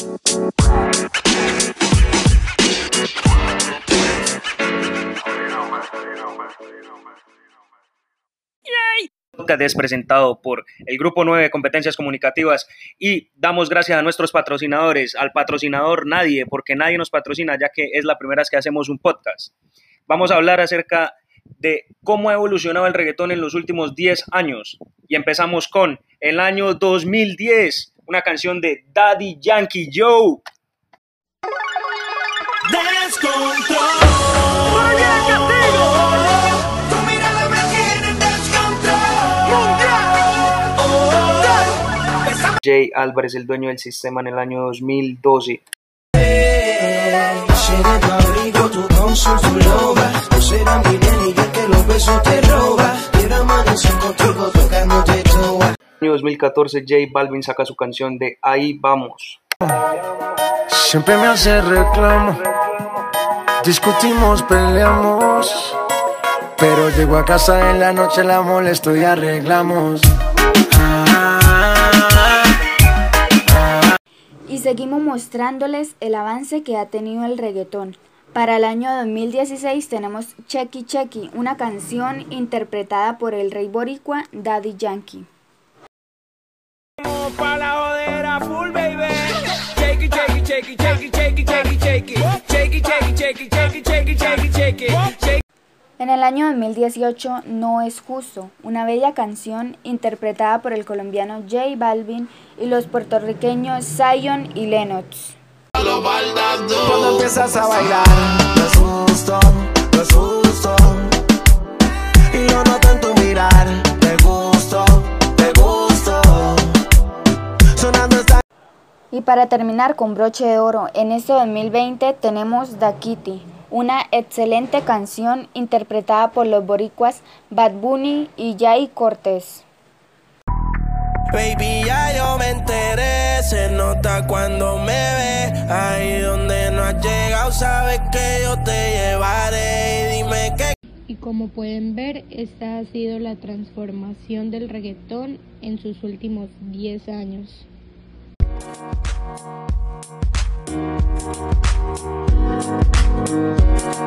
podcast es presentado por el Grupo 9 de Competencias Comunicativas y damos gracias a nuestros patrocinadores, al patrocinador Nadie, porque nadie nos patrocina ya que es la primera vez que hacemos un podcast. Vamos a hablar acerca de cómo ha evolucionado el reggaetón en los últimos 10 años. Y empezamos con el año 2010, una canción de Daddy Yankee Joe. Jay Álvarez, el dueño del sistema en el año 2012. En el año 2014 J Balvin saca su canción de Ahí vamos. Siempre me hace reclamo, discutimos, peleamos, pero llego a casa en la noche, la molesto y arreglamos. y seguimos mostrándoles el avance que ha tenido el reggaetón. Para el año 2016 tenemos Checky Checky, una canción interpretada por el rey boricua Daddy Yankee. En el año 2018, No es justo, una bella canción interpretada por el colombiano J Balvin y los puertorriqueños Zion y Lennox. Cuando empiezas a bailar, Y para terminar con broche de oro, en este 2020 tenemos Da Kitty una excelente canción interpretada por los boricuas Bad Bunny y Jay Cortés. Baby, ya yo me enteré, se nota cuando me ve, ahí donde no has llegado, sabes que yo te llevaré, y dime qué. Y como pueden ver, esta ha sido la transformación del reggaetón en sus últimos 10 años. Thank you.